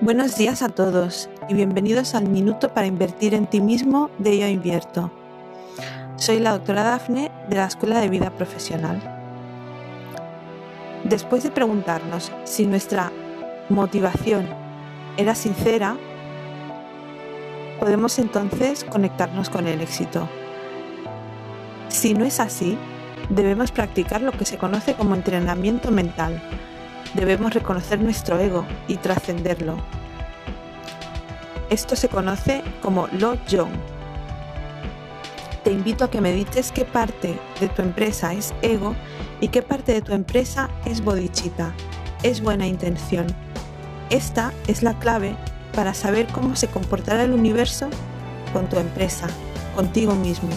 Buenos días a todos y bienvenidos al Minuto para Invertir en ti mismo de Yo Invierto. Soy la doctora Dafne de la Escuela de Vida Profesional. Después de preguntarnos si nuestra motivación era sincera, podemos entonces conectarnos con el éxito. Si no es así, debemos practicar lo que se conoce como entrenamiento mental debemos reconocer nuestro ego y trascenderlo. Esto se conoce como Lo Jong. Te invito a que medites qué parte de tu empresa es ego y qué parte de tu empresa es bodichita, es buena intención. Esta es la clave para saber cómo se comportará el universo con tu empresa, contigo mismo.